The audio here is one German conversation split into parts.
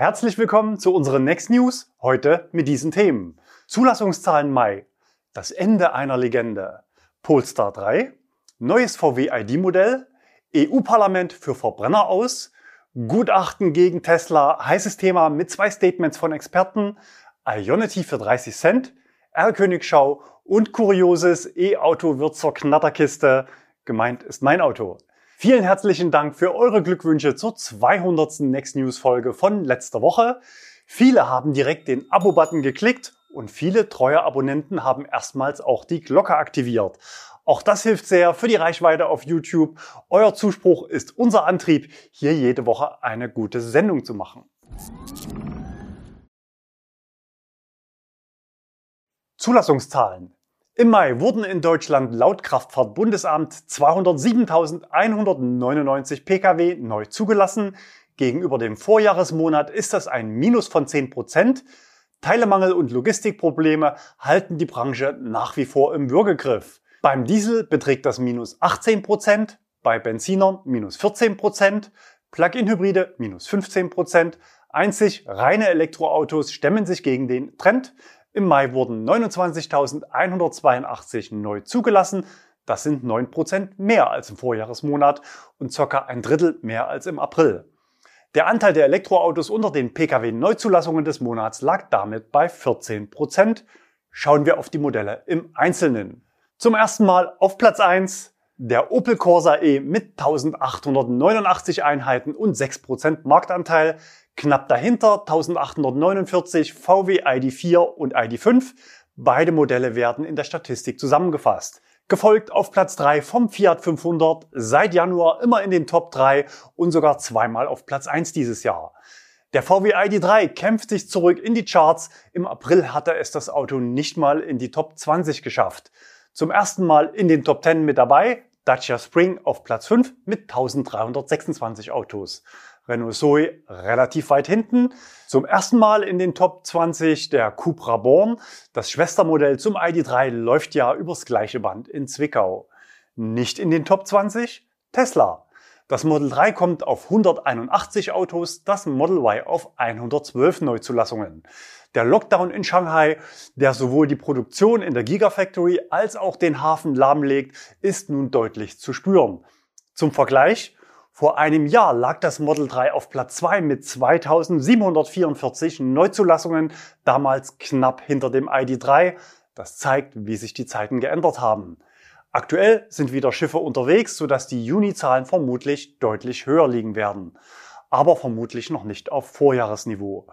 Herzlich willkommen zu unseren Next News, heute mit diesen Themen. Zulassungszahlen Mai, das Ende einer Legende, Polestar 3, neues VW-ID-Modell, EU-Parlament für Verbrenner aus, Gutachten gegen Tesla, heißes Thema mit zwei Statements von Experten, Ionity für 30 Cent, R-Königschau und kurioses E-Auto wird zur Knatterkiste. Gemeint ist mein Auto. Vielen herzlichen Dank für eure Glückwünsche zur 200. Next News Folge von letzter Woche. Viele haben direkt den Abo-Button geklickt und viele treue Abonnenten haben erstmals auch die Glocke aktiviert. Auch das hilft sehr für die Reichweite auf YouTube. Euer Zuspruch ist unser Antrieb, hier jede Woche eine gute Sendung zu machen. Zulassungszahlen. Im Mai wurden in Deutschland laut Kraftfahrtbundesamt 207.199 Pkw neu zugelassen. Gegenüber dem Vorjahresmonat ist das ein Minus von 10 Prozent. Teilemangel und Logistikprobleme halten die Branche nach wie vor im Würgegriff. Beim Diesel beträgt das Minus 18 Prozent, bei Benzinern minus 14 Prozent, Plug-in-Hybride minus 15 Prozent. Einzig reine Elektroautos stemmen sich gegen den Trend. Im Mai wurden 29.182 neu zugelassen. Das sind 9% mehr als im Vorjahresmonat und ca. ein Drittel mehr als im April. Der Anteil der Elektroautos unter den Pkw-Neuzulassungen des Monats lag damit bei 14%. Schauen wir auf die Modelle im Einzelnen. Zum ersten Mal auf Platz 1 der Opel Corsa E mit 1889 Einheiten und 6% Marktanteil. Knapp dahinter 1849 VW ID4 und ID5. Beide Modelle werden in der Statistik zusammengefasst. Gefolgt auf Platz 3 vom Fiat 500, seit Januar immer in den Top 3 und sogar zweimal auf Platz 1 dieses Jahr. Der VW ID3 kämpft sich zurück in die Charts. Im April hatte es das Auto nicht mal in die Top 20 geschafft. Zum ersten Mal in den Top 10 mit dabei, Dacia Spring auf Platz 5 mit 1326 Autos. Renault Zoe relativ weit hinten. Zum ersten Mal in den Top 20 der Cupra Born. Das Schwestermodell zum ID3 läuft ja übers gleiche Band in Zwickau. Nicht in den Top 20 Tesla. Das Model 3 kommt auf 181 Autos, das Model Y auf 112 Neuzulassungen. Der Lockdown in Shanghai, der sowohl die Produktion in der Gigafactory als auch den Hafen lahmlegt, ist nun deutlich zu spüren. Zum Vergleich, vor einem Jahr lag das Model 3 auf Platz 2 mit 2744 Neuzulassungen, damals knapp hinter dem ID3. Das zeigt, wie sich die Zeiten geändert haben. Aktuell sind wieder Schiffe unterwegs, sodass die Juni-Zahlen vermutlich deutlich höher liegen werden. Aber vermutlich noch nicht auf Vorjahresniveau.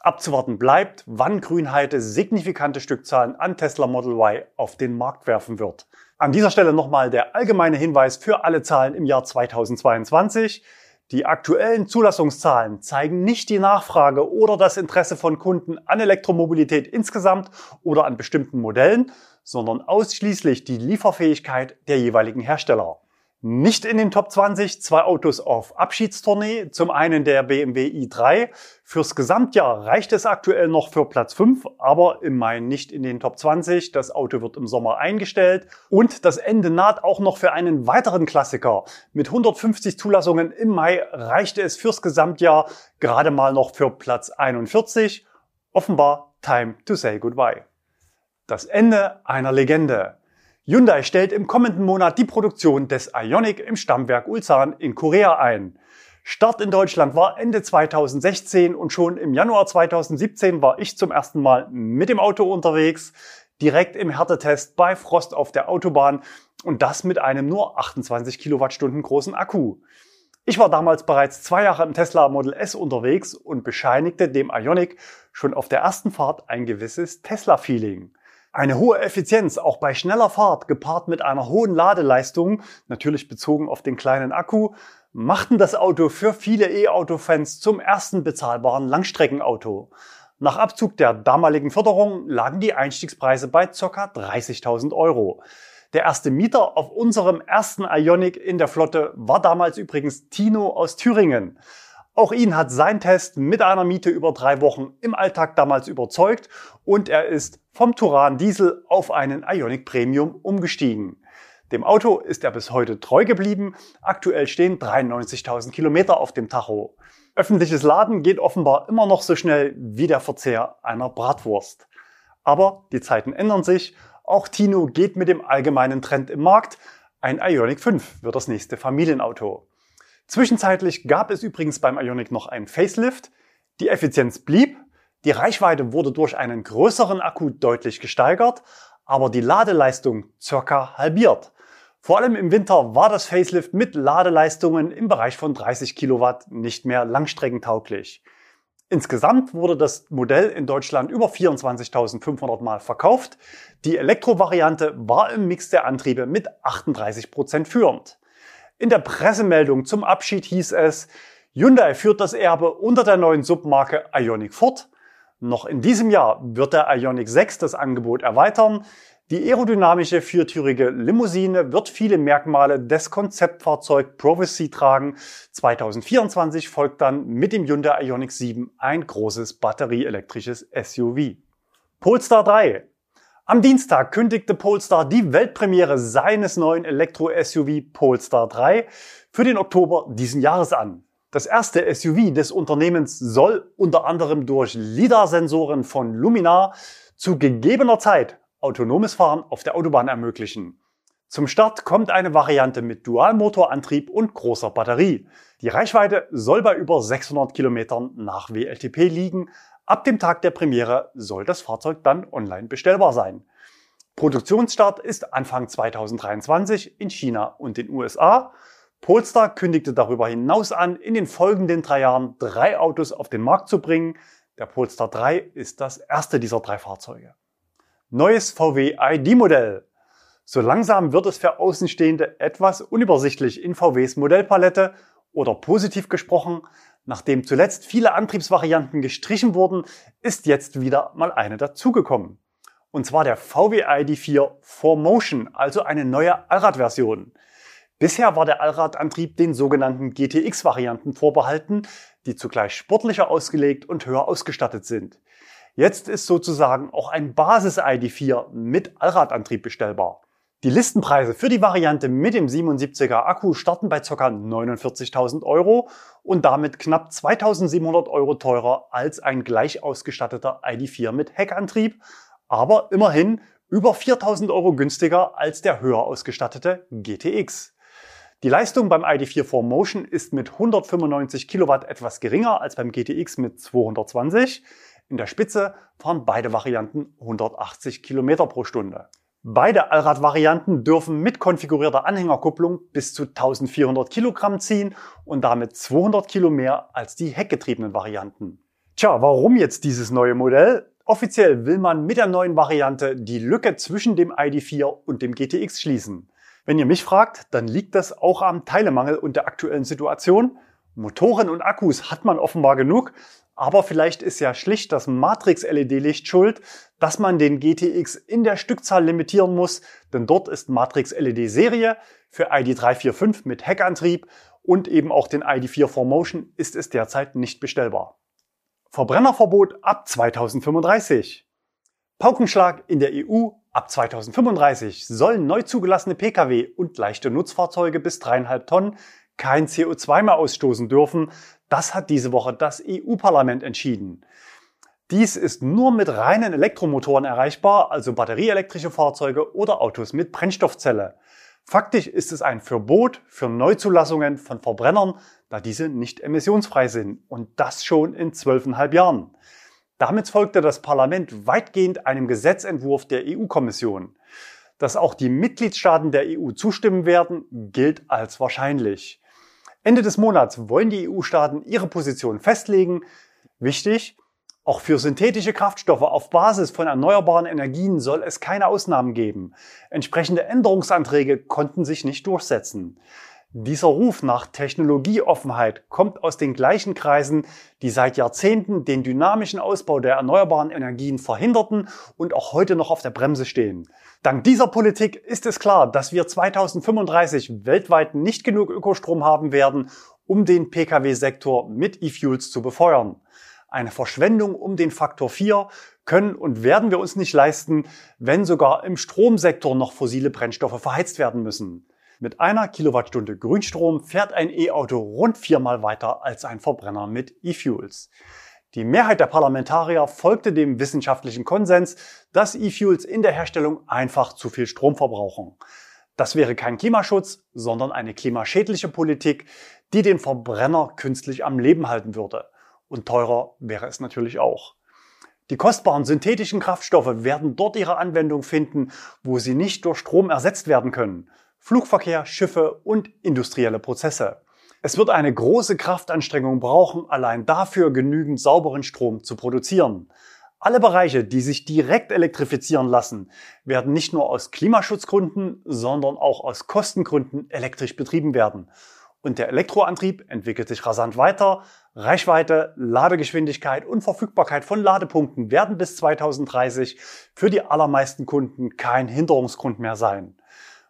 Abzuwarten bleibt, wann Grünheide signifikante Stückzahlen an Tesla Model Y auf den Markt werfen wird. An dieser Stelle nochmal der allgemeine Hinweis für alle Zahlen im Jahr 2022. Die aktuellen Zulassungszahlen zeigen nicht die Nachfrage oder das Interesse von Kunden an Elektromobilität insgesamt oder an bestimmten Modellen, sondern ausschließlich die Lieferfähigkeit der jeweiligen Hersteller. Nicht in den Top 20 zwei Autos auf Abschiedstournee. Zum einen der BMW i3. Fürs Gesamtjahr reicht es aktuell noch für Platz 5, aber im Mai nicht in den Top 20. Das Auto wird im Sommer eingestellt. Und das Ende naht auch noch für einen weiteren Klassiker. Mit 150 Zulassungen im Mai reichte es fürs Gesamtjahr gerade mal noch für Platz 41. Offenbar time to say goodbye. Das Ende einer Legende. Hyundai stellt im kommenden Monat die Produktion des Ioniq im Stammwerk Ulsan in Korea ein. Start in Deutschland war Ende 2016 und schon im Januar 2017 war ich zum ersten Mal mit dem Auto unterwegs, direkt im Härtetest bei Frost auf der Autobahn und das mit einem nur 28 Kilowattstunden großen Akku. Ich war damals bereits zwei Jahre im Tesla Model S unterwegs und bescheinigte dem Ioniq schon auf der ersten Fahrt ein gewisses Tesla-Feeling. Eine hohe Effizienz, auch bei schneller Fahrt, gepaart mit einer hohen Ladeleistung, natürlich bezogen auf den kleinen Akku, machten das Auto für viele E-Auto-Fans zum ersten bezahlbaren Langstreckenauto. Nach Abzug der damaligen Förderung lagen die Einstiegspreise bei ca. 30.000 Euro. Der erste Mieter auf unserem ersten Ionic in der Flotte war damals übrigens Tino aus Thüringen. Auch ihn hat sein Test mit einer Miete über drei Wochen im Alltag damals überzeugt und er ist vom Turan Diesel auf einen Ionic Premium umgestiegen. Dem Auto ist er bis heute treu geblieben. Aktuell stehen 93.000 Kilometer auf dem Tacho. Öffentliches Laden geht offenbar immer noch so schnell wie der Verzehr einer Bratwurst. Aber die Zeiten ändern sich. Auch Tino geht mit dem allgemeinen Trend im Markt. Ein Ioniq 5 wird das nächste Familienauto. Zwischenzeitlich gab es übrigens beim Ioniq noch einen Facelift. Die Effizienz blieb, die Reichweite wurde durch einen größeren Akku deutlich gesteigert, aber die Ladeleistung circa halbiert. Vor allem im Winter war das Facelift mit Ladeleistungen im Bereich von 30 Kilowatt nicht mehr langstreckentauglich. Insgesamt wurde das Modell in Deutschland über 24.500 Mal verkauft. Die Elektrovariante war im Mix der Antriebe mit 38 Prozent führend. In der Pressemeldung zum Abschied hieß es, Hyundai führt das Erbe unter der neuen Submarke Ioniq fort. Noch in diesem Jahr wird der Ioniq 6 das Angebot erweitern. Die aerodynamische viertürige Limousine wird viele Merkmale des Konzeptfahrzeug Prophecy tragen. 2024 folgt dann mit dem Hyundai Ioniq 7 ein großes batterieelektrisches SUV. Polestar 3. Am Dienstag kündigte Polestar die Weltpremiere seines neuen Elektro-SUV Polestar 3 für den Oktober diesen Jahres an. Das erste SUV des Unternehmens soll unter anderem durch LIDAR-Sensoren von Luminar zu gegebener Zeit autonomes Fahren auf der Autobahn ermöglichen. Zum Start kommt eine Variante mit Dualmotorantrieb und großer Batterie. Die Reichweite soll bei über 600 Kilometern nach WLTP liegen. Ab dem Tag der Premiere soll das Fahrzeug dann online bestellbar sein. Produktionsstart ist Anfang 2023 in China und den USA. Polestar kündigte darüber hinaus an, in den folgenden drei Jahren drei Autos auf den Markt zu bringen. Der Polestar 3 ist das erste dieser drei Fahrzeuge. Neues VW ID-Modell. So langsam wird es für Außenstehende etwas unübersichtlich in VWs Modellpalette oder positiv gesprochen, nachdem zuletzt viele Antriebsvarianten gestrichen wurden, ist jetzt wieder mal eine dazugekommen. Und zwar der VW ID4 4Motion, also eine neue Allradversion. Bisher war der Allradantrieb den sogenannten GTX-Varianten vorbehalten, die zugleich sportlicher ausgelegt und höher ausgestattet sind. Jetzt ist sozusagen auch ein Basis-ID4 mit Allradantrieb bestellbar. Die Listenpreise für die Variante mit dem 77er Akku starten bei ca. 49.000 Euro und damit knapp 2.700 Euro teurer als ein gleich ausgestatteter ID4 mit Heckantrieb, aber immerhin über 4.000 Euro günstiger als der höher ausgestattete GTX. Die Leistung beim ID4 4Motion ist mit 195 Kilowatt etwas geringer als beim GTX mit 220. In der Spitze fahren beide Varianten 180 Kilometer pro Stunde. Beide Allradvarianten dürfen mit konfigurierter Anhängerkupplung bis zu 1400 Kilogramm ziehen und damit 200 Kilo mehr als die heckgetriebenen Varianten. Tja, warum jetzt dieses neue Modell? Offiziell will man mit der neuen Variante die Lücke zwischen dem ID4 und dem GTX schließen. Wenn ihr mich fragt, dann liegt das auch am Teilemangel und der aktuellen Situation. Motoren und Akkus hat man offenbar genug, aber vielleicht ist ja schlicht das Matrix-LED-Licht schuld, dass man den GTX in der Stückzahl limitieren muss, denn dort ist Matrix-LED-Serie für ID345 mit Heckantrieb und eben auch den ID4 4Motion ist es derzeit nicht bestellbar. Verbrennerverbot ab 2035. Paukenschlag in der EU. Ab 2035 sollen neu zugelassene Pkw und leichte Nutzfahrzeuge bis dreieinhalb Tonnen kein CO2 mehr ausstoßen dürfen. Das hat diese Woche das EU-Parlament entschieden. Dies ist nur mit reinen Elektromotoren erreichbar, also batterieelektrische Fahrzeuge oder Autos mit Brennstoffzelle. Faktisch ist es ein Verbot für Neuzulassungen von Verbrennern, da diese nicht emissionsfrei sind. Und das schon in zwölfeinhalb Jahren. Damit folgte das Parlament weitgehend einem Gesetzentwurf der EU-Kommission. Dass auch die Mitgliedstaaten der EU zustimmen werden, gilt als wahrscheinlich. Ende des Monats wollen die EU-Staaten ihre Position festlegen. Wichtig, auch für synthetische Kraftstoffe auf Basis von erneuerbaren Energien soll es keine Ausnahmen geben. Entsprechende Änderungsanträge konnten sich nicht durchsetzen. Dieser Ruf nach Technologieoffenheit kommt aus den gleichen Kreisen, die seit Jahrzehnten den dynamischen Ausbau der erneuerbaren Energien verhinderten und auch heute noch auf der Bremse stehen. Dank dieser Politik ist es klar, dass wir 2035 weltweit nicht genug Ökostrom haben werden, um den Pkw-Sektor mit E-Fuels zu befeuern. Eine Verschwendung um den Faktor 4 können und werden wir uns nicht leisten, wenn sogar im Stromsektor noch fossile Brennstoffe verheizt werden müssen. Mit einer Kilowattstunde Grünstrom fährt ein E-Auto rund viermal weiter als ein Verbrenner mit E-Fuels. Die Mehrheit der Parlamentarier folgte dem wissenschaftlichen Konsens, dass E-Fuels in der Herstellung einfach zu viel Strom verbrauchen. Das wäre kein Klimaschutz, sondern eine klimaschädliche Politik, die den Verbrenner künstlich am Leben halten würde. Und teurer wäre es natürlich auch. Die kostbaren synthetischen Kraftstoffe werden dort ihre Anwendung finden, wo sie nicht durch Strom ersetzt werden können. Flugverkehr, Schiffe und industrielle Prozesse. Es wird eine große Kraftanstrengung brauchen, allein dafür genügend sauberen Strom zu produzieren. Alle Bereiche, die sich direkt elektrifizieren lassen, werden nicht nur aus Klimaschutzgründen, sondern auch aus Kostengründen elektrisch betrieben werden. Und der Elektroantrieb entwickelt sich rasant weiter. Reichweite, Ladegeschwindigkeit und Verfügbarkeit von Ladepunkten werden bis 2030 für die allermeisten Kunden kein Hinderungsgrund mehr sein.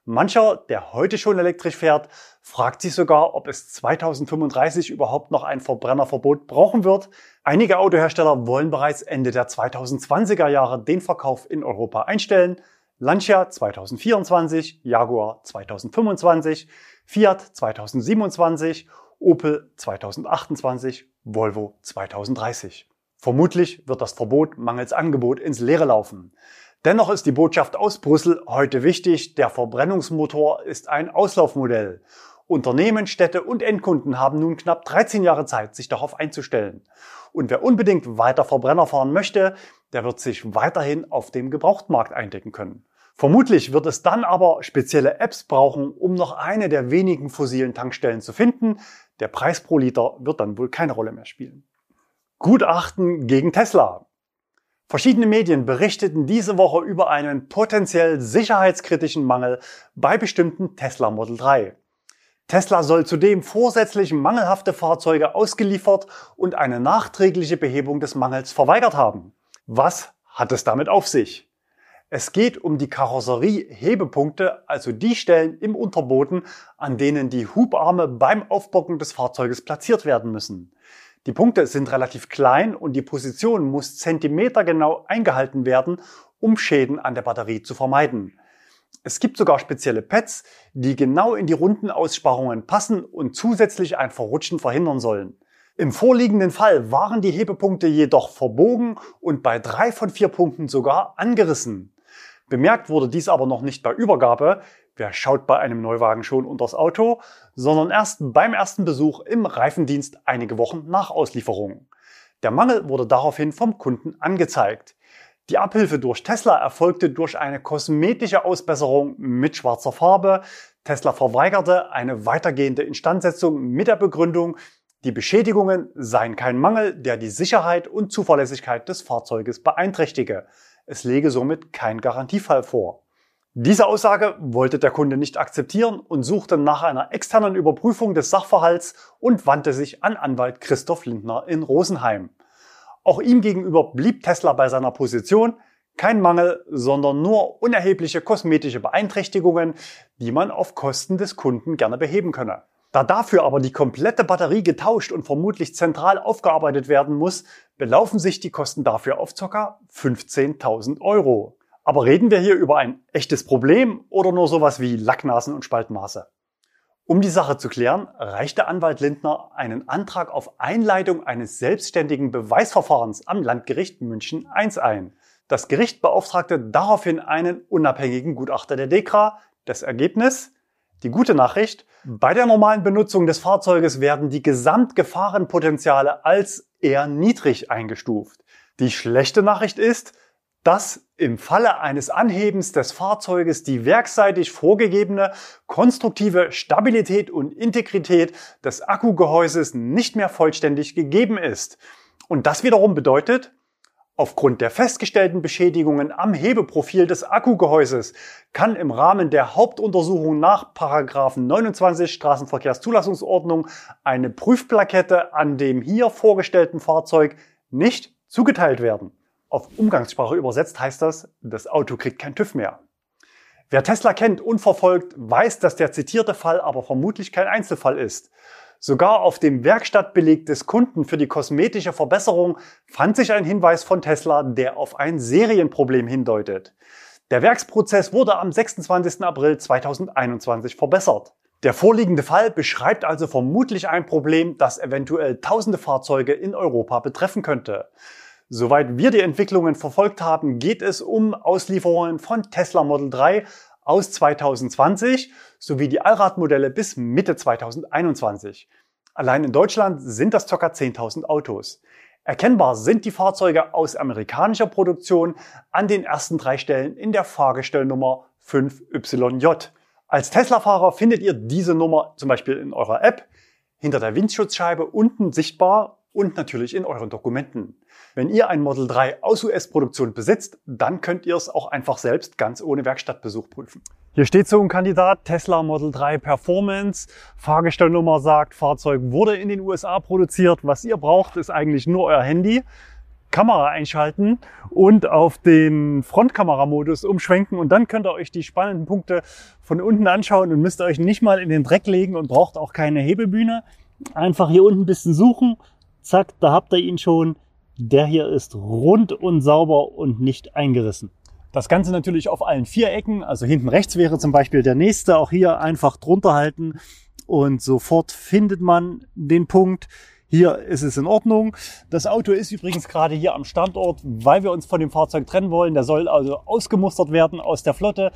Mancher, der heute schon elektrisch fährt, fragt sich sogar, ob es 2035 überhaupt noch ein Verbrennerverbot brauchen wird. Einige Autohersteller wollen bereits Ende der 2020er Jahre den Verkauf in Europa einstellen. Lancia 2024, Jaguar 2025, Fiat 2027, Opel 2028, Volvo 2030. Vermutlich wird das Verbot mangels Angebot ins Leere laufen. Dennoch ist die Botschaft aus Brüssel heute wichtig, der Verbrennungsmotor ist ein Auslaufmodell. Unternehmen, Städte und Endkunden haben nun knapp 13 Jahre Zeit, sich darauf einzustellen. Und wer unbedingt weiter Verbrenner fahren möchte, der wird sich weiterhin auf dem Gebrauchtmarkt eindecken können. Vermutlich wird es dann aber spezielle Apps brauchen, um noch eine der wenigen fossilen Tankstellen zu finden. Der Preis pro Liter wird dann wohl keine Rolle mehr spielen. Gutachten gegen Tesla. Verschiedene Medien berichteten diese Woche über einen potenziell sicherheitskritischen Mangel bei bestimmten Tesla Model 3. Tesla soll zudem vorsätzlich mangelhafte Fahrzeuge ausgeliefert und eine nachträgliche Behebung des Mangels verweigert haben. Was hat es damit auf sich? Es geht um die Karosserie-Hebepunkte, also die Stellen im Unterboden, an denen die Hubarme beim Aufbocken des Fahrzeuges platziert werden müssen. Die Punkte sind relativ klein und die Position muss zentimetergenau eingehalten werden, um Schäden an der Batterie zu vermeiden. Es gibt sogar spezielle Pads, die genau in die runden Aussparungen passen und zusätzlich ein Verrutschen verhindern sollen. Im vorliegenden Fall waren die Hebepunkte jedoch verbogen und bei drei von vier Punkten sogar angerissen. Bemerkt wurde dies aber noch nicht bei Übergabe, Wer schaut bei einem Neuwagen schon unters Auto, sondern erst beim ersten Besuch im Reifendienst einige Wochen nach Auslieferung. Der Mangel wurde daraufhin vom Kunden angezeigt. Die Abhilfe durch Tesla erfolgte durch eine kosmetische Ausbesserung mit schwarzer Farbe. Tesla verweigerte eine weitergehende Instandsetzung mit der Begründung, die Beschädigungen seien kein Mangel, der die Sicherheit und Zuverlässigkeit des Fahrzeuges beeinträchtige. Es lege somit kein Garantiefall vor. Diese Aussage wollte der Kunde nicht akzeptieren und suchte nach einer externen Überprüfung des Sachverhalts und wandte sich an Anwalt Christoph Lindner in Rosenheim. Auch ihm gegenüber blieb Tesla bei seiner Position, kein Mangel, sondern nur unerhebliche kosmetische Beeinträchtigungen, die man auf Kosten des Kunden gerne beheben könne. Da dafür aber die komplette Batterie getauscht und vermutlich zentral aufgearbeitet werden muss, belaufen sich die Kosten dafür auf ca. 15.000 Euro. Aber reden wir hier über ein echtes Problem oder nur sowas wie Lacknasen und Spaltmaße? Um die Sache zu klären, reichte Anwalt Lindner einen Antrag auf Einleitung eines selbstständigen Beweisverfahrens am Landgericht München I ein. Das Gericht beauftragte daraufhin einen unabhängigen Gutachter der DEKRA. Das Ergebnis? Die gute Nachricht, bei der normalen Benutzung des Fahrzeuges werden die Gesamtgefahrenpotenziale als eher niedrig eingestuft. Die schlechte Nachricht ist, dass im Falle eines Anhebens des Fahrzeuges die werkseitig vorgegebene konstruktive Stabilität und Integrität des Akkugehäuses nicht mehr vollständig gegeben ist. Und das wiederum bedeutet, Aufgrund der festgestellten Beschädigungen am Hebeprofil des Akkugehäuses kann im Rahmen der Hauptuntersuchung nach 29 Straßenverkehrszulassungsordnung eine Prüfplakette an dem hier vorgestellten Fahrzeug nicht zugeteilt werden. Auf Umgangssprache übersetzt heißt das, das Auto kriegt kein TÜV mehr. Wer Tesla kennt und verfolgt, weiß, dass der zitierte Fall aber vermutlich kein Einzelfall ist, Sogar auf dem Werkstattbeleg des Kunden für die kosmetische Verbesserung fand sich ein Hinweis von Tesla, der auf ein Serienproblem hindeutet. Der Werksprozess wurde am 26. April 2021 verbessert. Der vorliegende Fall beschreibt also vermutlich ein Problem, das eventuell tausende Fahrzeuge in Europa betreffen könnte. Soweit wir die Entwicklungen verfolgt haben, geht es um Auslieferungen von Tesla Model 3 aus 2020 sowie die Allradmodelle bis Mitte 2021. Allein in Deutschland sind das ca. 10.000 Autos. Erkennbar sind die Fahrzeuge aus amerikanischer Produktion an den ersten drei Stellen in der Fahrgestellnummer 5YJ. Als Tesla-Fahrer findet ihr diese Nummer zum Beispiel in eurer App, hinter der Windschutzscheibe unten sichtbar und natürlich in euren Dokumenten. Wenn ihr ein Model 3 aus US-Produktion besitzt, dann könnt ihr es auch einfach selbst ganz ohne Werkstattbesuch prüfen. Hier steht so ein Kandidat, Tesla Model 3 Performance. Fahrgestellnummer sagt, Fahrzeug wurde in den USA produziert. Was ihr braucht, ist eigentlich nur euer Handy. Kamera einschalten und auf den Frontkameramodus umschwenken und dann könnt ihr euch die spannenden Punkte von unten anschauen und müsst euch nicht mal in den Dreck legen und braucht auch keine Hebelbühne. Einfach hier unten ein bisschen suchen Zack, da habt ihr ihn schon. Der hier ist rund und sauber und nicht eingerissen. Das Ganze natürlich auf allen vier Ecken. Also hinten rechts wäre zum Beispiel der nächste. Auch hier einfach drunter halten und sofort findet man den Punkt. Hier ist es in Ordnung. Das Auto ist übrigens gerade hier am Standort, weil wir uns von dem Fahrzeug trennen wollen. Der soll also ausgemustert werden aus der Flotte.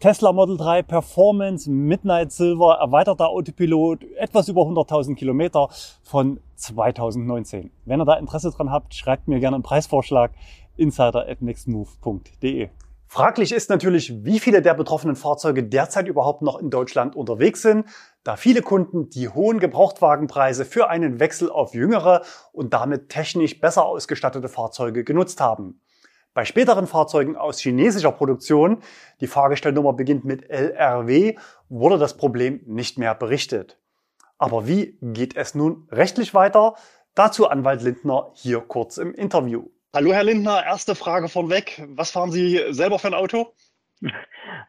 Tesla Model 3 Performance Midnight Silver, erweiterter Autopilot, etwas über 100.000 Kilometer von 2019. Wenn ihr da Interesse dran habt, schreibt mir gerne einen Preisvorschlag insider. Fraglich ist natürlich, wie viele der betroffenen Fahrzeuge derzeit überhaupt noch in Deutschland unterwegs sind, da viele Kunden die hohen Gebrauchtwagenpreise für einen Wechsel auf jüngere und damit technisch besser ausgestattete Fahrzeuge genutzt haben. Bei späteren Fahrzeugen aus chinesischer Produktion, die Fahrgestellnummer beginnt mit LRW, wurde das Problem nicht mehr berichtet. Aber wie geht es nun rechtlich weiter? Dazu Anwalt Lindner hier kurz im Interview. Hallo Herr Lindner, erste Frage vorweg. Was fahren Sie selber für ein Auto?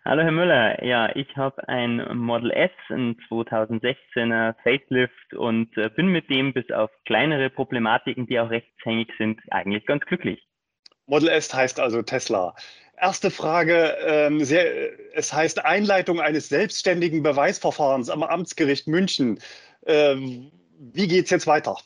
Hallo Herr Müller, ja, ich habe ein Model S, ein 2016er Facelift und äh, bin mit dem bis auf kleinere Problematiken, die auch rechtshängig sind, eigentlich ganz glücklich. Model S heißt also Tesla. Erste Frage, ähm, sehr, es heißt Einleitung eines selbstständigen Beweisverfahrens am Amtsgericht München. Ähm, wie geht es jetzt weiter?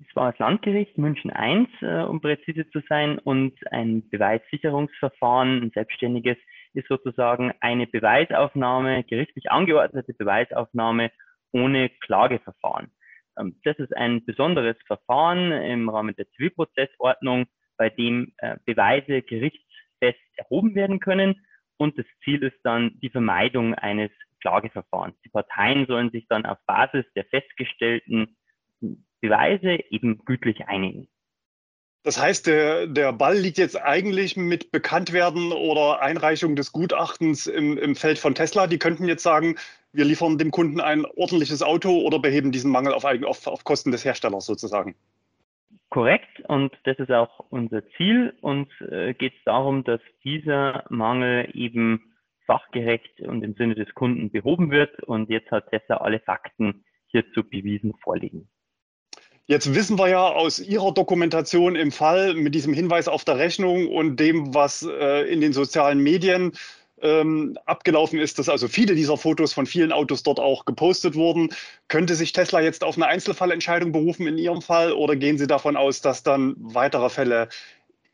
Es war das Landgericht München I, äh, um präzise zu sein, und ein Beweissicherungsverfahren, ein selbstständiges, ist sozusagen eine Beweisaufnahme, gerichtlich angeordnete Beweisaufnahme ohne Klageverfahren. Ähm, das ist ein besonderes Verfahren im Rahmen der Zivilprozessordnung, bei dem äh, Beweise gerichtsfest erhoben werden können. Und das Ziel ist dann die Vermeidung eines Klageverfahrens. Die Parteien sollen sich dann auf Basis der festgestellten Beweise eben gütlich einigen. Das heißt, der, der Ball liegt jetzt eigentlich mit Bekanntwerden oder Einreichung des Gutachtens im, im Feld von Tesla. Die könnten jetzt sagen, wir liefern dem Kunden ein ordentliches Auto oder beheben diesen Mangel auf, auf, auf Kosten des Herstellers sozusagen korrekt und das ist auch unser Ziel. Uns äh, geht es darum, dass dieser Mangel eben fachgerecht und im Sinne des Kunden behoben wird und jetzt hat Tesla alle Fakten hierzu bewiesen vorliegen. Jetzt wissen wir ja aus Ihrer Dokumentation im Fall mit diesem Hinweis auf der Rechnung und dem, was äh, in den sozialen Medien ähm, abgelaufen ist, dass also viele dieser Fotos von vielen Autos dort auch gepostet wurden. Könnte sich Tesla jetzt auf eine Einzelfallentscheidung berufen in Ihrem Fall oder gehen Sie davon aus, dass dann weitere Fälle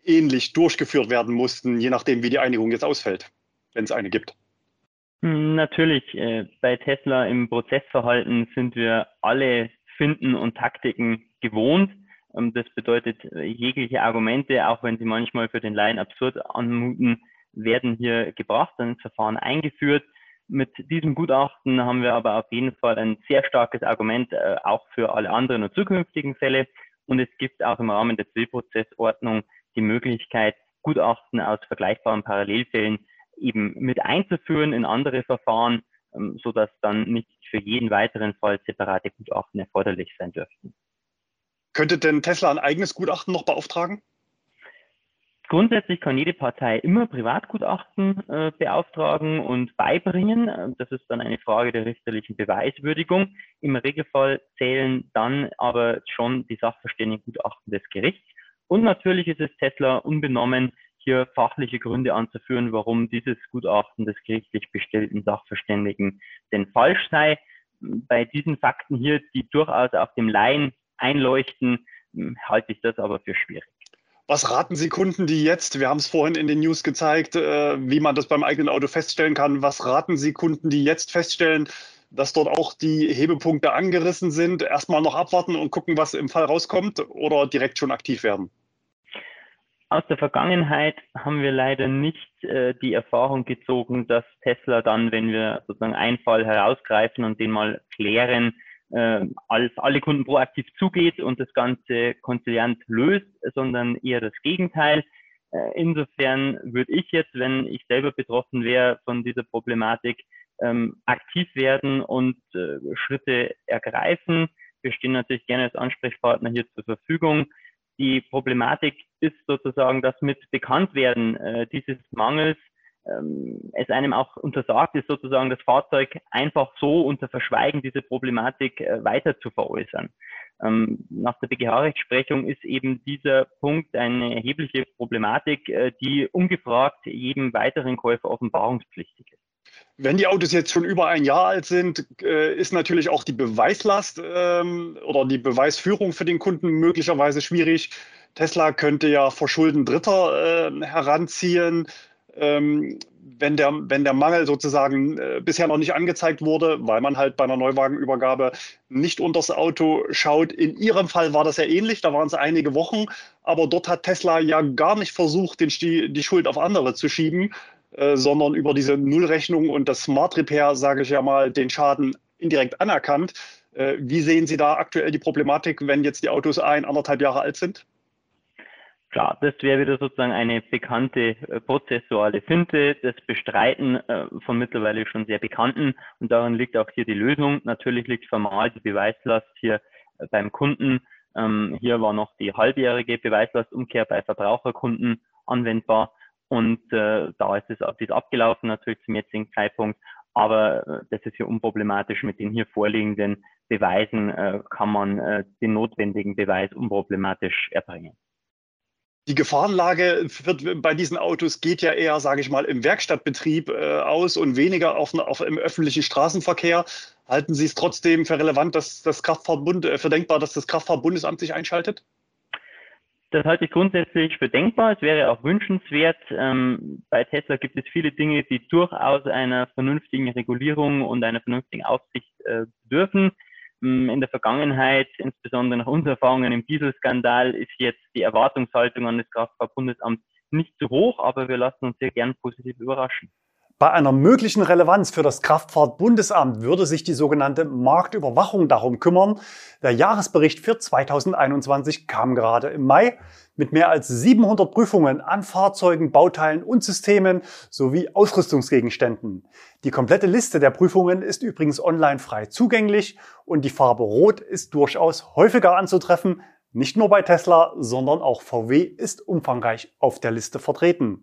ähnlich durchgeführt werden mussten, je nachdem, wie die Einigung jetzt ausfällt, wenn es eine gibt? Hm, natürlich. Äh, bei Tesla im Prozessverhalten sind wir alle Finden und Taktiken gewohnt. Ähm, das bedeutet, äh, jegliche Argumente, auch wenn sie manchmal für den Laien absurd anmuten, werden hier gebracht, ein Verfahren eingeführt. Mit diesem Gutachten haben wir aber auf jeden Fall ein sehr starkes Argument äh, auch für alle anderen und zukünftigen Fälle. Und es gibt auch im Rahmen der Zivilprozessordnung die Möglichkeit, Gutachten aus vergleichbaren Parallelfällen eben mit einzuführen in andere Verfahren, ähm, so dass dann nicht für jeden weiteren Fall separate Gutachten erforderlich sein dürften. Könnte denn Tesla ein eigenes Gutachten noch beauftragen? Grundsätzlich kann jede Partei immer Privatgutachten äh, beauftragen und beibringen. Ähm, das ist dann eine Frage der richterlichen Beweiswürdigung. Im Regelfall zählen dann aber schon die Sachverständigengutachten des Gerichts. Und natürlich ist es Tesla unbenommen, hier fachliche Gründe anzuführen, warum dieses Gutachten des gerichtlich bestellten Sachverständigen denn falsch sei. Bei diesen Fakten hier, die durchaus auf dem Laien einleuchten, hm, halte ich das aber für schwierig. Was raten Sie Kunden, die jetzt, wir haben es vorhin in den News gezeigt, äh, wie man das beim eigenen Auto feststellen kann, was raten Sie Kunden, die jetzt feststellen, dass dort auch die Hebepunkte angerissen sind, erstmal noch abwarten und gucken, was im Fall rauskommt oder direkt schon aktiv werden? Aus der Vergangenheit haben wir leider nicht äh, die Erfahrung gezogen, dass Tesla dann, wenn wir sozusagen einen Fall herausgreifen und den mal klären, äh, als alle Kunden proaktiv zugeht und das Ganze konziliant löst, sondern eher das Gegenteil. Äh, insofern würde ich jetzt, wenn ich selber betroffen wäre von dieser Problematik, ähm, aktiv werden und äh, Schritte ergreifen. Wir stehen natürlich gerne als Ansprechpartner hier zur Verfügung. Die Problematik ist sozusagen das mit Bekanntwerden äh, dieses Mangels ähm, es einem auch untersagt ist, sozusagen das Fahrzeug einfach so unter Verschweigen diese Problematik äh, weiter zu veräußern. Ähm, nach der BGH-Rechtsprechung ist eben dieser Punkt eine erhebliche Problematik, äh, die ungefragt jedem weiteren Käufer offenbarungspflichtig ist. Wenn die Autos jetzt schon über ein Jahr alt sind, äh, ist natürlich auch die Beweislast ähm, oder die Beweisführung für den Kunden möglicherweise schwierig. Tesla könnte ja Verschulden Dritter heranziehen ähm, wenn, der, wenn der Mangel sozusagen äh, bisher noch nicht angezeigt wurde, weil man halt bei einer Neuwagenübergabe nicht unters Auto schaut. In Ihrem Fall war das ja ähnlich, da waren es einige Wochen, aber dort hat Tesla ja gar nicht versucht, den, die Schuld auf andere zu schieben, äh, sondern über diese Nullrechnung und das Smart Repair, sage ich ja mal, den Schaden indirekt anerkannt. Äh, wie sehen Sie da aktuell die Problematik, wenn jetzt die Autos ein, anderthalb Jahre alt sind? Klar, das wäre wieder sozusagen eine bekannte äh, prozessuale Finte, das Bestreiten äh, von mittlerweile schon sehr bekannten und darin liegt auch hier die Lösung. Natürlich liegt formal die Beweislast hier äh, beim Kunden. Ähm, hier war noch die halbjährige Beweislastumkehr bei Verbraucherkunden anwendbar und äh, da ist es ist abgelaufen natürlich zum jetzigen Zeitpunkt. Aber äh, das ist hier unproblematisch. Mit den hier vorliegenden Beweisen äh, kann man äh, den notwendigen Beweis unproblematisch erbringen. Die Gefahrenlage wird bei diesen Autos geht ja eher, sage ich mal, im Werkstattbetrieb äh, aus und weniger auf, auf, im öffentlichen Straßenverkehr. Halten Sie es trotzdem für relevant, dass das Kraftfahrtbund, äh, für denkbar, dass das Kraftfahrtbundesamt sich einschaltet? Das halte ich grundsätzlich für denkbar. Es wäre auch wünschenswert. Ähm, bei Tesla gibt es viele Dinge, die durchaus einer vernünftigen Regulierung und einer vernünftigen Aufsicht äh, bedürfen. Hm, in der Vergangenheit, insbesondere nach unseren Erfahrungen im Dieselskandal, ist jetzt die Erwartungshaltung an das Kraftfahrtbundesamt nicht zu hoch, aber wir lassen uns sehr gern positiv überraschen. Bei einer möglichen Relevanz für das Kraftfahrtbundesamt würde sich die sogenannte Marktüberwachung darum kümmern. Der Jahresbericht für 2021 kam gerade im Mai mit mehr als 700 Prüfungen an Fahrzeugen, Bauteilen und Systemen sowie Ausrüstungsgegenständen. Die komplette Liste der Prüfungen ist übrigens online frei zugänglich und die Farbe Rot ist durchaus häufiger anzutreffen. Nicht nur bei Tesla, sondern auch VW ist umfangreich auf der Liste vertreten.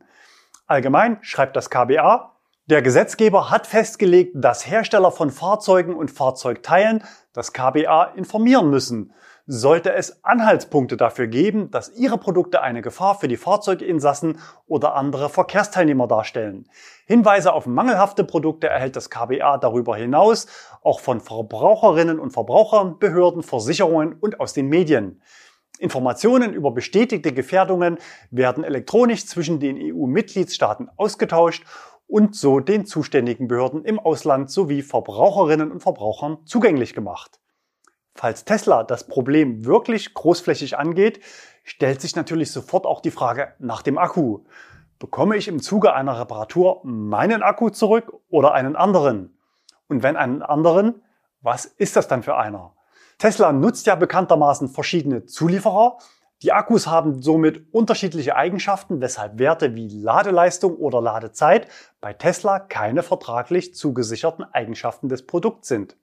Allgemein schreibt das KBA, der Gesetzgeber hat festgelegt, dass Hersteller von Fahrzeugen und Fahrzeugteilen das KBA informieren müssen. Sollte es Anhaltspunkte dafür geben, dass ihre Produkte eine Gefahr für die Fahrzeuginsassen oder andere Verkehrsteilnehmer darstellen. Hinweise auf mangelhafte Produkte erhält das KBA darüber hinaus auch von Verbraucherinnen und Verbrauchern, Behörden, Versicherungen und aus den Medien. Informationen über bestätigte Gefährdungen werden elektronisch zwischen den EU-Mitgliedstaaten ausgetauscht und so den zuständigen Behörden im Ausland sowie Verbraucherinnen und Verbrauchern zugänglich gemacht. Falls Tesla das Problem wirklich großflächig angeht, stellt sich natürlich sofort auch die Frage nach dem Akku. Bekomme ich im Zuge einer Reparatur meinen Akku zurück oder einen anderen? Und wenn einen anderen, was ist das dann für einer? Tesla nutzt ja bekanntermaßen verschiedene Zulieferer die Akkus haben somit unterschiedliche Eigenschaften, weshalb Werte wie Ladeleistung oder Ladezeit bei Tesla keine vertraglich zugesicherten Eigenschaften des Produkts sind.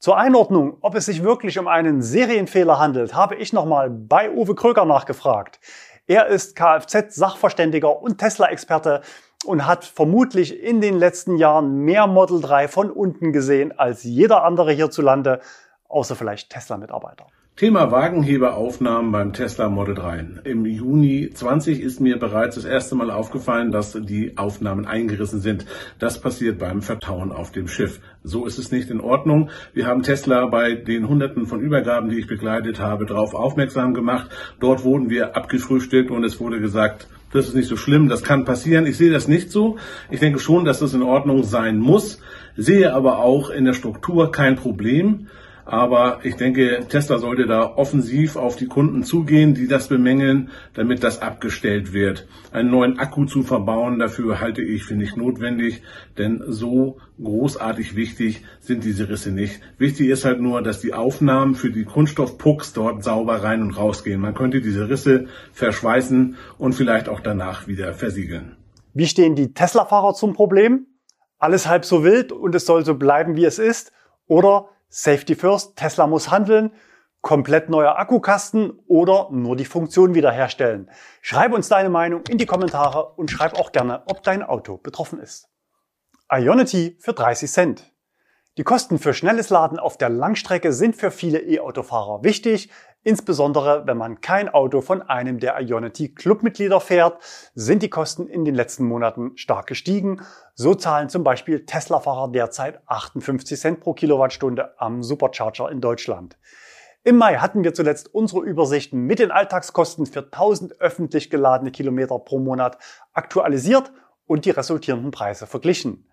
Zur Einordnung, ob es sich wirklich um einen Serienfehler handelt, habe ich nochmal bei Uwe Kröger nachgefragt. Er ist Kfz-Sachverständiger und Tesla-Experte und hat vermutlich in den letzten Jahren mehr Model 3 von unten gesehen als jeder andere hierzulande, außer vielleicht Tesla-Mitarbeiter. Thema Wagenheberaufnahmen beim Tesla Model 3. Im Juni 20 ist mir bereits das erste Mal aufgefallen, dass die Aufnahmen eingerissen sind. Das passiert beim Vertauen auf dem Schiff. So ist es nicht in Ordnung. Wir haben Tesla bei den Hunderten von Übergaben, die ich begleitet habe, darauf aufmerksam gemacht. Dort wurden wir abgefrühstückt und es wurde gesagt, das ist nicht so schlimm, das kann passieren. Ich sehe das nicht so. Ich denke schon, dass das in Ordnung sein muss, sehe aber auch in der Struktur kein Problem. Aber ich denke, Tesla sollte da offensiv auf die Kunden zugehen, die das bemängeln, damit das abgestellt wird. Einen neuen Akku zu verbauen, dafür halte ich für nicht notwendig, denn so großartig wichtig sind diese Risse nicht. Wichtig ist halt nur, dass die Aufnahmen für die Kunststoffpucks dort sauber rein und rausgehen. Man könnte diese Risse verschweißen und vielleicht auch danach wieder versiegeln. Wie stehen die Tesla-Fahrer zum Problem? Alles halb so wild und es soll so bleiben, wie es ist? Oder Safety First, Tesla muss handeln, komplett neuer Akkukasten oder nur die Funktion wiederherstellen. Schreib uns deine Meinung in die Kommentare und schreib auch gerne, ob dein Auto betroffen ist. Ionity für 30 Cent. Die Kosten für schnelles Laden auf der Langstrecke sind für viele E-Autofahrer wichtig. Insbesondere wenn man kein Auto von einem der Ionity Clubmitglieder fährt, sind die Kosten in den letzten Monaten stark gestiegen. So zahlen zum Beispiel Tesla-Fahrer derzeit 58 Cent pro Kilowattstunde am Supercharger in Deutschland. Im Mai hatten wir zuletzt unsere Übersichten mit den Alltagskosten für 1000 öffentlich geladene Kilometer pro Monat aktualisiert und die resultierenden Preise verglichen.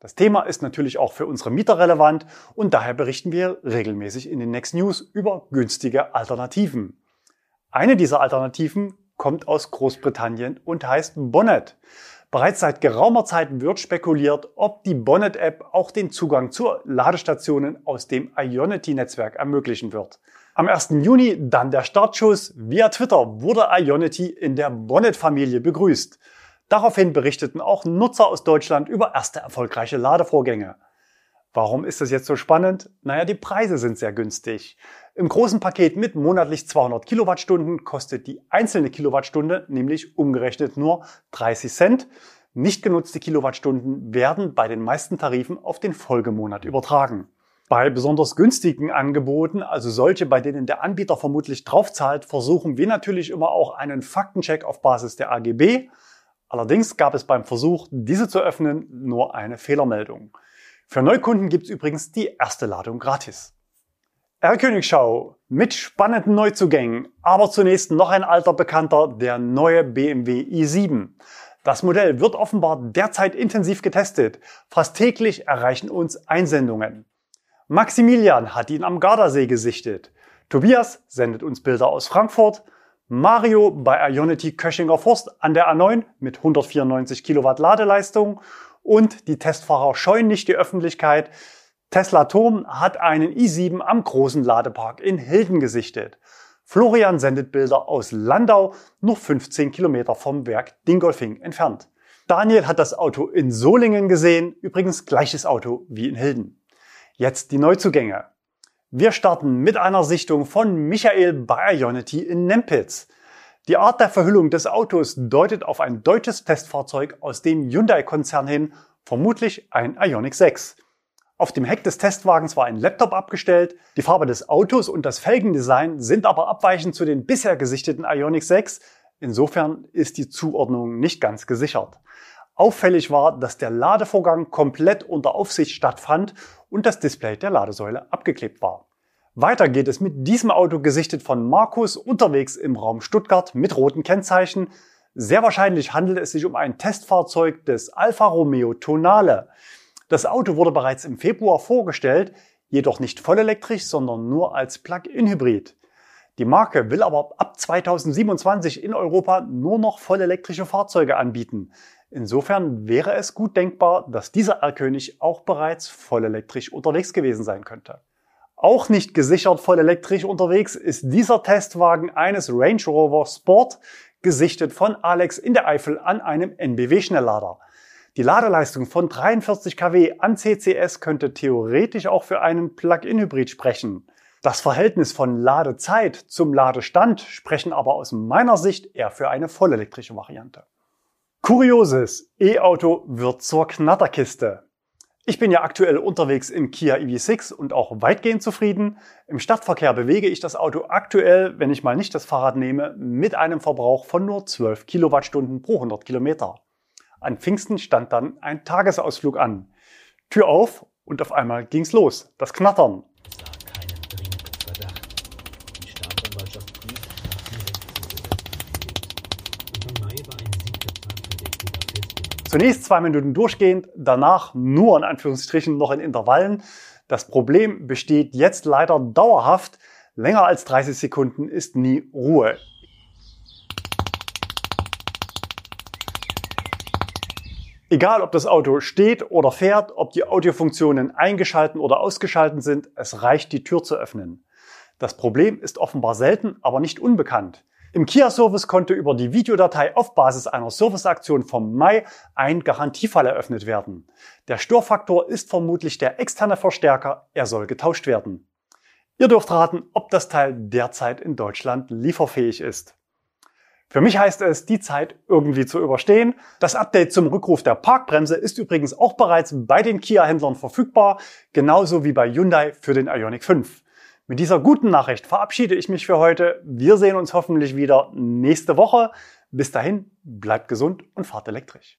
Das Thema ist natürlich auch für unsere Mieter relevant und daher berichten wir regelmäßig in den Next News über günstige Alternativen. Eine dieser Alternativen kommt aus Großbritannien und heißt Bonnet. Bereits seit geraumer Zeit wird spekuliert, ob die Bonnet-App auch den Zugang zu Ladestationen aus dem Ionity-Netzwerk ermöglichen wird. Am 1. Juni dann der Startschuss. Via Twitter wurde Ionity in der Bonnet-Familie begrüßt. Daraufhin berichteten auch Nutzer aus Deutschland über erste erfolgreiche Ladevorgänge. Warum ist das jetzt so spannend? Naja, die Preise sind sehr günstig. Im großen Paket mit monatlich 200 Kilowattstunden kostet die einzelne Kilowattstunde nämlich umgerechnet nur 30 Cent. Nicht genutzte Kilowattstunden werden bei den meisten Tarifen auf den Folgemonat übertragen. Bei besonders günstigen Angeboten, also solche, bei denen der Anbieter vermutlich draufzahlt, versuchen wir natürlich immer auch einen Faktencheck auf Basis der AGB Allerdings gab es beim Versuch, diese zu öffnen, nur eine Fehlermeldung. Für Neukunden gibt es übrigens die erste Ladung gratis. R-Königschau mit spannenden Neuzugängen, aber zunächst noch ein alter Bekannter, der neue BMW i7. Das Modell wird offenbar derzeit intensiv getestet. Fast täglich erreichen uns Einsendungen. Maximilian hat ihn am Gardasee gesichtet. Tobias sendet uns Bilder aus Frankfurt. Mario bei Ionity Köchinger Forst an der A9 mit 194 Kilowatt Ladeleistung und die Testfahrer scheuen nicht die Öffentlichkeit. Tesla Turm hat einen i7 am großen Ladepark in Hilden gesichtet. Florian sendet Bilder aus Landau, nur 15 Kilometer vom Werk Dingolfing entfernt. Daniel hat das Auto in Solingen gesehen, übrigens gleiches Auto wie in Hilden. Jetzt die Neuzugänge. Wir starten mit einer Sichtung von Michael bei Ionity in Nempitz. Die Art der Verhüllung des Autos deutet auf ein deutsches Testfahrzeug aus dem Hyundai-Konzern hin, vermutlich ein Ioniq 6. Auf dem Heck des Testwagens war ein Laptop abgestellt, die Farbe des Autos und das Felgendesign sind aber abweichend zu den bisher gesichteten Ioniq 6. Insofern ist die Zuordnung nicht ganz gesichert. Auffällig war, dass der Ladevorgang komplett unter Aufsicht stattfand und das Display der Ladesäule abgeklebt war. Weiter geht es mit diesem Auto gesichtet von Markus unterwegs im Raum Stuttgart mit roten Kennzeichen. Sehr wahrscheinlich handelt es sich um ein Testfahrzeug des Alfa Romeo Tonale. Das Auto wurde bereits im Februar vorgestellt, jedoch nicht vollelektrisch, sondern nur als Plug-in-Hybrid. Die Marke will aber ab 2027 in Europa nur noch vollelektrische Fahrzeuge anbieten. Insofern wäre es gut denkbar, dass dieser R-König auch bereits vollelektrisch unterwegs gewesen sein könnte. Auch nicht gesichert vollelektrisch unterwegs ist dieser Testwagen eines Range Rover Sport, gesichtet von Alex in der Eifel an einem NBW-Schnelllader. Die Ladeleistung von 43 kW an CCS könnte theoretisch auch für einen Plug-in-Hybrid sprechen. Das Verhältnis von Ladezeit zum Ladestand sprechen aber aus meiner Sicht eher für eine vollelektrische Variante. Kurioses, E-Auto wird zur Knatterkiste. Ich bin ja aktuell unterwegs im Kia EV6 und auch weitgehend zufrieden. Im Stadtverkehr bewege ich das Auto aktuell, wenn ich mal nicht das Fahrrad nehme, mit einem Verbrauch von nur 12 Kilowattstunden pro 100 Kilometer. An Pfingsten stand dann ein Tagesausflug an. Tür auf und auf einmal ging's los. Das Knattern. Zunächst zwei Minuten durchgehend, danach nur in Anführungsstrichen noch in Intervallen. Das Problem besteht jetzt leider dauerhaft. Länger als 30 Sekunden ist nie Ruhe. Egal, ob das Auto steht oder fährt, ob die Audiofunktionen eingeschalten oder ausgeschalten sind, es reicht, die Tür zu öffnen. Das Problem ist offenbar selten, aber nicht unbekannt. Im Kia-Service konnte über die Videodatei auf Basis einer Serviceaktion vom Mai ein Garantiefall eröffnet werden. Der Störfaktor ist vermutlich der externe Verstärker, er soll getauscht werden. Ihr dürft raten, ob das Teil derzeit in Deutschland lieferfähig ist. Für mich heißt es, die Zeit irgendwie zu überstehen. Das Update zum Rückruf der Parkbremse ist übrigens auch bereits bei den Kia-Händlern verfügbar, genauso wie bei Hyundai für den Ioniq 5. Mit dieser guten Nachricht verabschiede ich mich für heute. Wir sehen uns hoffentlich wieder nächste Woche. Bis dahin, bleibt gesund und fahrt elektrisch.